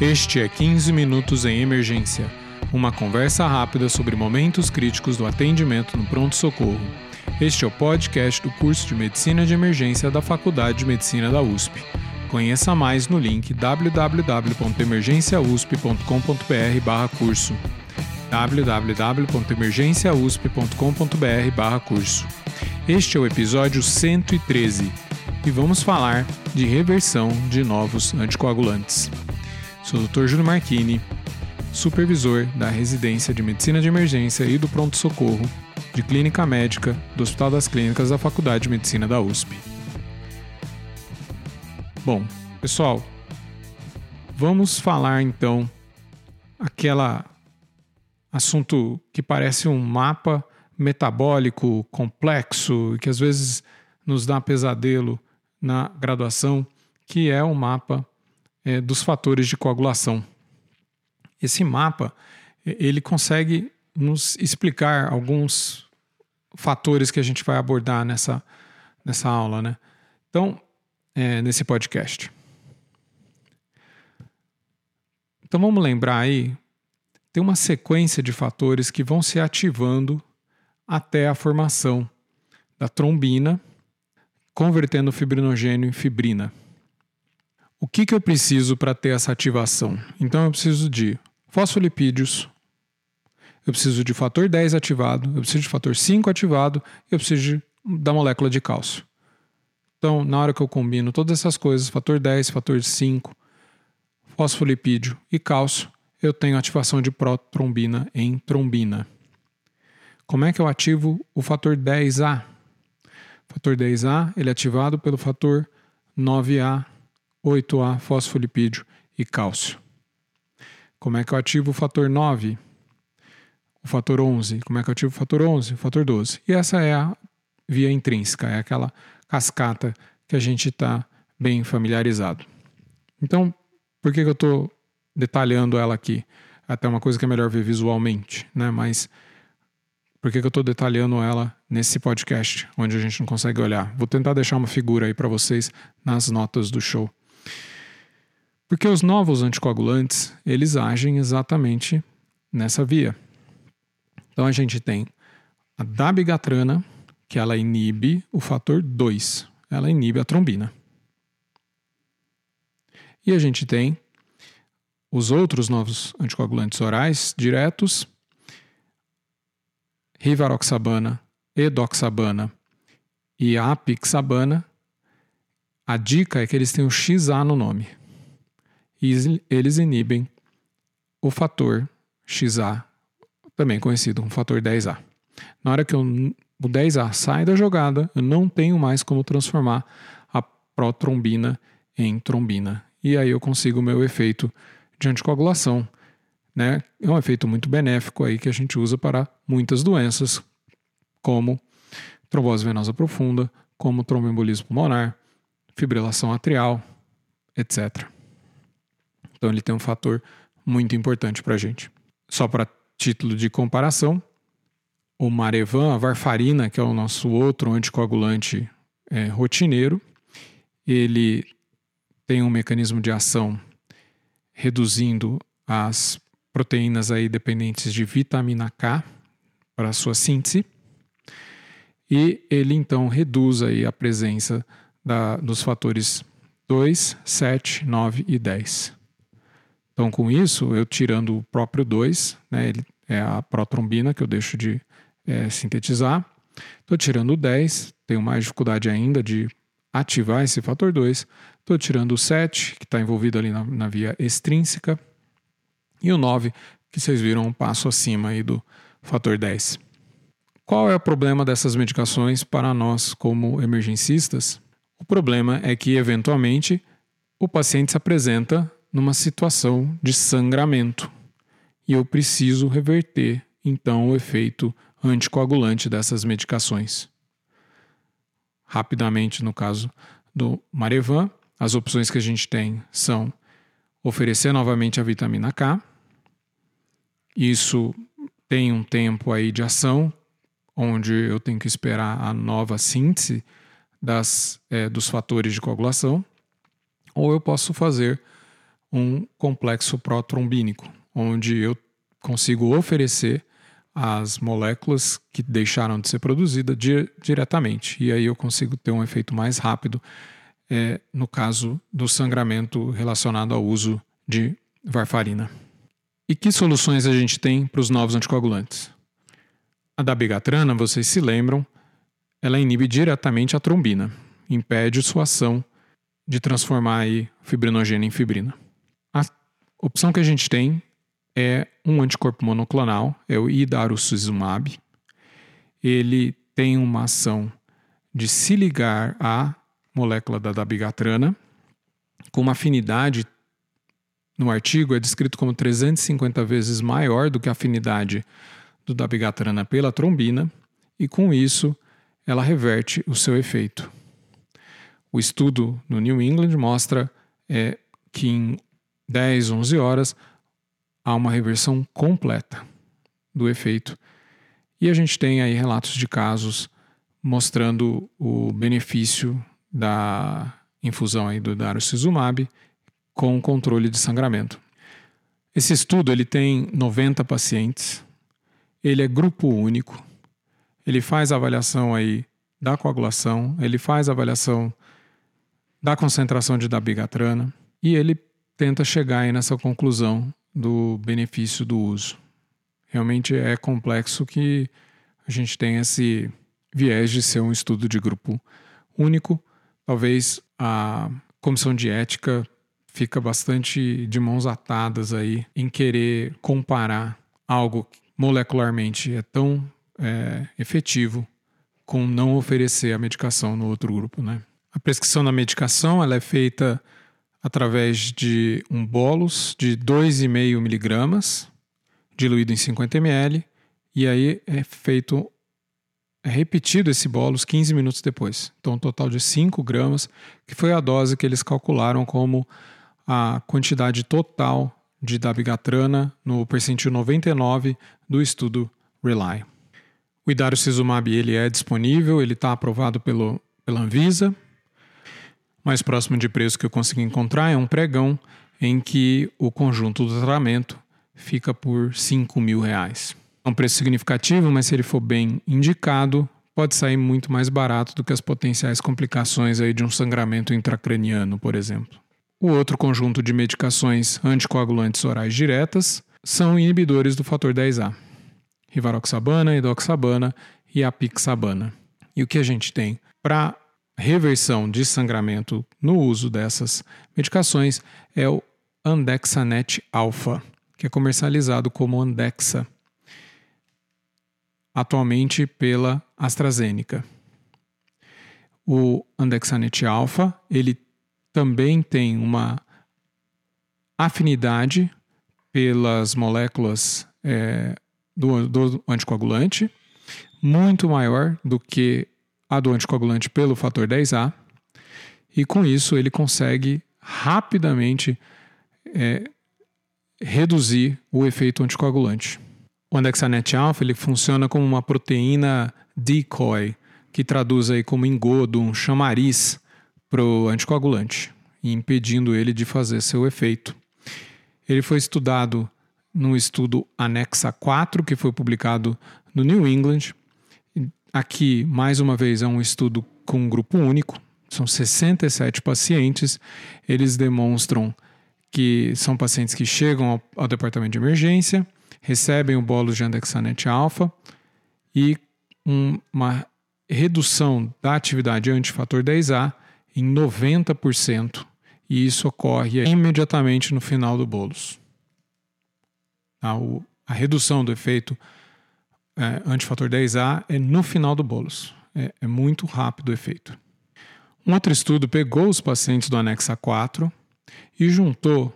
Este é 15 Minutos em Emergência, uma conversa rápida sobre momentos críticos do atendimento no pronto-socorro. Este é o podcast do curso de Medicina de Emergência da Faculdade de Medicina da USP. Conheça mais no link www.emergenciausp.com.br/curso www.emergenciausp.com.br/curso. Este é o episódio 113 e vamos falar de reversão de novos anticoagulantes. Sou o Dr. Júlio Marchini, supervisor da residência de Medicina de Emergência e do Pronto-Socorro de Clínica Médica do Hospital das Clínicas da Faculdade de Medicina da USP. Bom, pessoal, vamos falar então aquela assunto que parece um mapa metabólico complexo que às vezes nos dá pesadelo na graduação, que é o mapa é, dos fatores de coagulação. Esse mapa ele consegue nos explicar alguns fatores que a gente vai abordar nessa, nessa aula, né? Então, é, nesse podcast. Então vamos lembrar aí, tem uma sequência de fatores que vão se ativando até a formação da trombina, convertendo o fibrinogênio em fibrina. O que, que eu preciso para ter essa ativação? Então eu preciso de fosfolipídios, eu preciso de fator 10 ativado, eu preciso de fator 5 ativado, eu preciso de, da molécula de cálcio. Então, na hora que eu combino todas essas coisas, fator 10, fator 5, fosfolipídio e cálcio, eu tenho ativação de protrombina em trombina. Como é que eu ativo o fator 10A? O fator 10A ele é ativado pelo fator 9A 8A, fosfolipídio e cálcio. Como é que eu ativo o fator 9? O fator 11. Como é que eu ativo o fator 11? O fator 12. E essa é a via intrínseca, é aquela cascata que a gente está bem familiarizado. Então, por que, que eu estou detalhando ela aqui? Até uma coisa que é melhor ver visualmente, né? Mas por que, que eu estou detalhando ela nesse podcast, onde a gente não consegue olhar? Vou tentar deixar uma figura aí para vocês nas notas do show. Porque os novos anticoagulantes, eles agem exatamente nessa via. Então a gente tem a dabigatrana, que ela inibe o fator 2, ela inibe a trombina. E a gente tem os outros novos anticoagulantes orais diretos, rivaroxabana, edoxabana e apixabana. A dica é que eles têm o XA no nome e eles inibem o fator XA, também conhecido como fator 10A. Na hora que o 10A sai da jogada, eu não tenho mais como transformar a protrombina em trombina. E aí eu consigo o meu efeito de anticoagulação. Né? É um efeito muito benéfico aí que a gente usa para muitas doenças, como trombose venosa profunda, como tromboembolismo pulmonar, fibrilação atrial, etc. Então ele tem um fator muito importante para a gente. Só para título de comparação, o Marevan, a varfarina, que é o nosso outro anticoagulante é, rotineiro, ele tem um mecanismo de ação reduzindo as proteínas aí dependentes de vitamina K para sua síntese e ele então reduz aí a presença da, dos fatores 2, 7, 9 e 10. Então, com isso, eu tirando o próprio 2, né, ele é a protrombina que eu deixo de é, sintetizar. Estou tirando o 10, tenho mais dificuldade ainda de ativar esse fator 2. Estou tirando o 7, que está envolvido ali na, na, via extrínseca. E o 9, que vocês viram um passo acima aí do fator 10. Qual é o problema dessas medicações para nós como emergencistas? O problema é que, eventualmente, o paciente se apresenta numa situação de sangramento. E eu preciso reverter, então, o efeito anticoagulante dessas medicações. Rapidamente, no caso do Marevan, as opções que a gente tem são oferecer novamente a vitamina K. Isso tem um tempo aí de ação, onde eu tenho que esperar a nova síntese das, é, dos fatores de coagulação, ou eu posso fazer um complexo protrombínico, onde eu consigo oferecer as moléculas que deixaram de ser produzidas di diretamente. E aí eu consigo ter um efeito mais rápido é, no caso do sangramento relacionado ao uso de varfarina. E que soluções a gente tem para os novos anticoagulantes? A dabigatrana, vocês se lembram, ela inibe diretamente a trombina, impede sua ação de transformar aí fibrinogênio em fibrina. Opção que a gente tem é um anticorpo monoclonal, é o idarucizumab. Ele tem uma ação de se ligar à molécula da dabigatrana, com uma afinidade no artigo é descrito como 350 vezes maior do que a afinidade do dabigatrana pela trombina, e com isso ela reverte o seu efeito. O estudo no New England mostra é, que em 10, 11 horas há uma reversão completa do efeito. E a gente tem aí relatos de casos mostrando o benefício da infusão aí do darocizumab com controle de sangramento. Esse estudo ele tem 90 pacientes, ele é grupo único, ele faz avaliação aí da coagulação, ele faz avaliação da concentração de dabigatrana e ele tenta chegar aí nessa conclusão do benefício do uso. Realmente é complexo que a gente tem esse viés de ser um estudo de grupo único. Talvez a comissão de ética fica bastante de mãos atadas aí em querer comparar algo que molecularmente é tão é, efetivo com não oferecer a medicação no outro grupo, né? A prescrição da medicação ela é feita através de um bolus de 2,5 miligramas, diluído em 50 ml, e aí é feito, é repetido esse bolus 15 minutos depois. Então, um total de 5 gramas, que foi a dose que eles calcularam como a quantidade total de dabigatrana no percentil 99 do estudo RELY. O idarucizumab ele é disponível, ele está aprovado pelo, pela Anvisa, mais próximo de preço que eu consegui encontrar é um pregão em que o conjunto do tratamento fica por 5 mil reais. É um preço significativo, mas se ele for bem indicado, pode sair muito mais barato do que as potenciais complicações aí de um sangramento intracraniano, por exemplo. O outro conjunto de medicações anticoagulantes orais diretas são inibidores do fator 10A. Rivaroxabana, edoxabana e apixabana. E o que a gente tem para reversão de sangramento no uso dessas medicações é o Andexanet Alpha, que é comercializado como Andexa, atualmente pela AstraZeneca. O Andexanet Alpha, ele também tem uma afinidade pelas moléculas é, do, do anticoagulante muito maior do que a do anticoagulante pelo fator 10A, e com isso ele consegue rapidamente é, reduzir o efeito anticoagulante. O andexanet alfa ele funciona como uma proteína decoy, que traduz aí como engodo, um chamariz para o anticoagulante, impedindo ele de fazer seu efeito. Ele foi estudado num estudo Anexa 4, que foi publicado no New England, Aqui, mais uma vez, é um estudo com um grupo único, são 67 pacientes. Eles demonstram que são pacientes que chegam ao, ao departamento de emergência, recebem o bolo de andexanet alfa e um, uma redução da atividade antifator 10A em 90%, e isso ocorre imediatamente no final do bolos. A, a redução do efeito é, antifator 10A é no final do bolos. É, é muito rápido o efeito. Um outro estudo pegou os pacientes do Anexa 4 e juntou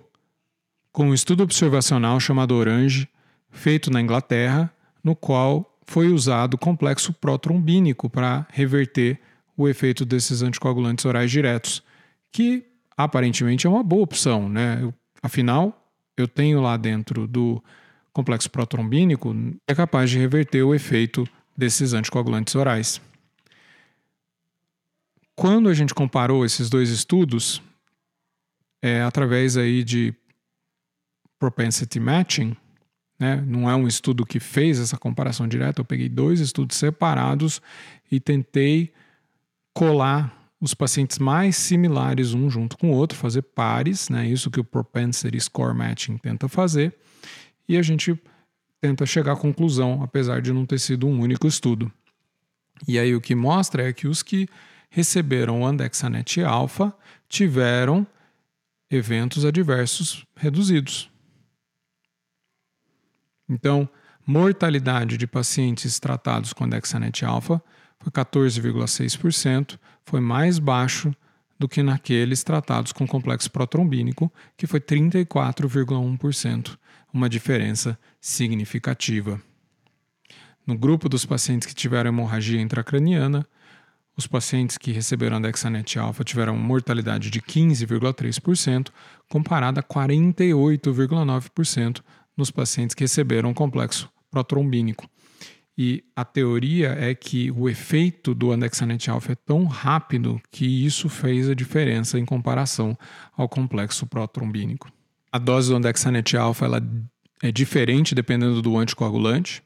com um estudo observacional chamado Orange, feito na Inglaterra, no qual foi usado complexo protrombínico para reverter o efeito desses anticoagulantes orais diretos, que aparentemente é uma boa opção, né? Afinal, eu tenho lá dentro do complexo protrombínico é capaz de reverter o efeito desses anticoagulantes orais. Quando a gente comparou esses dois estudos, é, através aí de propensity matching, né? não é um estudo que fez essa comparação direta, eu peguei dois estudos separados e tentei colar os pacientes mais similares um junto com o outro, fazer pares, né? isso que o propensity score matching tenta fazer, e a gente tenta chegar à conclusão, apesar de não ter sido um único estudo. E aí o que mostra é que os que receberam o Andexanet alfa tiveram eventos adversos reduzidos. Então, mortalidade de pacientes tratados com Andexanet alfa foi 14,6%, foi mais baixo do que naqueles tratados com complexo protrombínico, que foi 34,1%, uma diferença significativa. No grupo dos pacientes que tiveram hemorragia intracraniana, os pacientes que receberam Dexanet alfa tiveram mortalidade de 15,3%, comparada a 48,9% nos pacientes que receberam complexo protrombínico. E a teoria é que o efeito do andexanet alfa é tão rápido que isso fez a diferença em comparação ao complexo protrombínico. A dose do andexanet alfa é diferente dependendo do anticoagulante.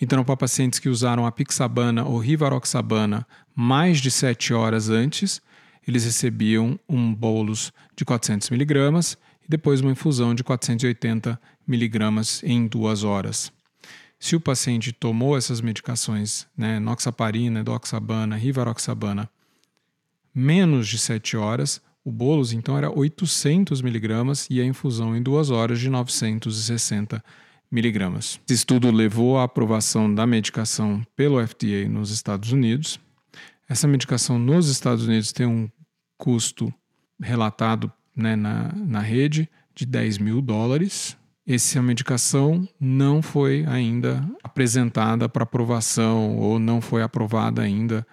Então, para pacientes que usaram a pixabana ou rivaroxabana mais de 7 horas antes, eles recebiam um bolus de 400 miligramas e depois uma infusão de 480 miligramas em duas horas. Se o paciente tomou essas medicações, né, noxaparina, edoxabana, rivaroxabana, menos de 7 horas, o bolus então era 800 miligramas e a infusão em duas horas de 960 miligramas miligramas. Esse estudo levou à aprovação da medicação pelo FDA nos Estados Unidos. Essa medicação nos Estados Unidos tem um custo relatado né, na, na rede de 10 mil dólares. Essa medicação não foi ainda apresentada para aprovação ou não foi aprovada ainda,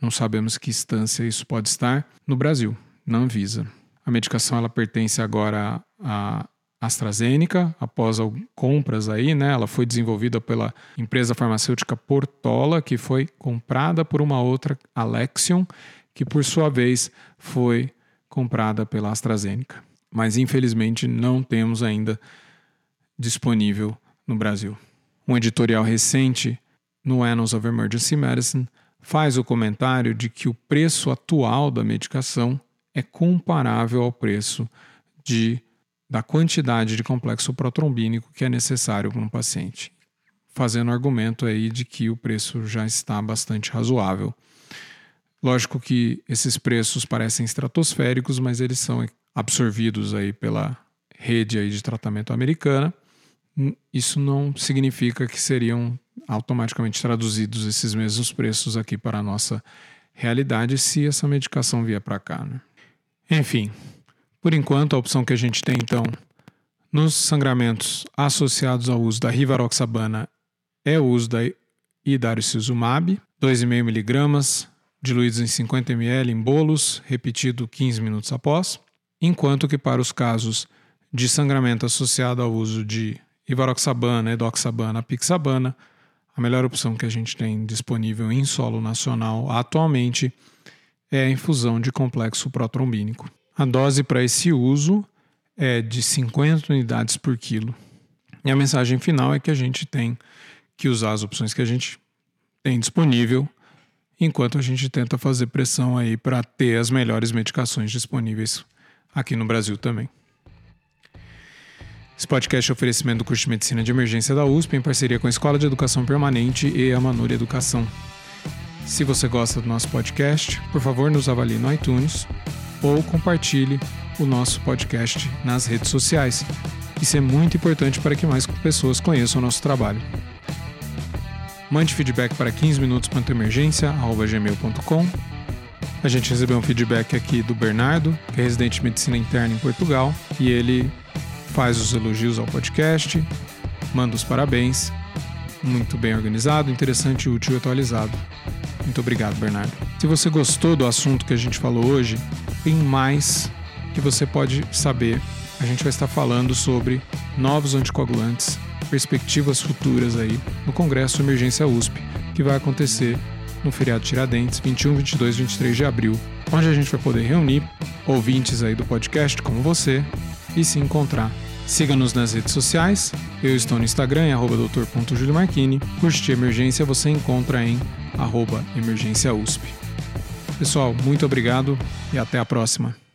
não sabemos que instância isso pode estar, no Brasil, na Anvisa. A medicação ela pertence agora a AstraZeneca, após compras aí, né? Ela foi desenvolvida pela empresa farmacêutica Portola, que foi comprada por uma outra Alexion, que por sua vez foi comprada pela AstraZeneca. Mas infelizmente não temos ainda disponível no Brasil. Um editorial recente no Annals of Emergency Medicine faz o comentário de que o preço atual da medicação é comparável ao preço de da quantidade de complexo protrombínico que é necessário para um paciente, fazendo argumento aí de que o preço já está bastante razoável. Lógico que esses preços parecem estratosféricos, mas eles são absorvidos aí pela rede aí de tratamento americana. Isso não significa que seriam automaticamente traduzidos esses mesmos preços aqui para a nossa realidade se essa medicação vier para cá. Né? Enfim, por enquanto, a opção que a gente tem, então, nos sangramentos associados ao uso da rivaroxabana é o uso da idaricizumab, 2,5mg, diluídos em 50 ml em bolos, repetido 15 minutos após, enquanto que para os casos de sangramento associado ao uso de rivaroxabana, edoxabana, pixabana, a melhor opção que a gente tem disponível em solo nacional atualmente é a infusão de complexo protrombínico. A dose para esse uso é de 50 unidades por quilo. E a mensagem final é que a gente tem que usar as opções que a gente tem disponível, enquanto a gente tenta fazer pressão aí para ter as melhores medicações disponíveis aqui no Brasil também. Esse podcast é oferecimento do curso de Medicina de Emergência da USP em parceria com a Escola de Educação Permanente e a Manura Educação. Se você gosta do nosso podcast, por favor nos avalie no iTunes ou compartilhe o nosso podcast nas redes sociais. Isso é muito importante para que mais pessoas conheçam o nosso trabalho. Mande feedback para 15 minutos gmail.com. A gente recebeu um feedback aqui do Bernardo, que é residente de medicina interna em Portugal, e ele faz os elogios ao podcast, manda os parabéns. Muito bem organizado, interessante, útil e atualizado. Muito obrigado, Bernardo. Se você gostou do assunto que a gente falou hoje, tem mais que você pode saber. A gente vai estar falando sobre novos anticoagulantes, perspectivas futuras aí no Congresso Emergência USP, que vai acontecer no feriado Tiradentes, 21, 22 23 de abril, onde a gente vai poder reunir ouvintes aí do podcast como você e se encontrar Siga-nos nas redes sociais. Eu estou no Instagram em arroba doutor.juliomarchini. Curte Emergência você encontra em arroba emergência USP. Pessoal, muito obrigado e até a próxima.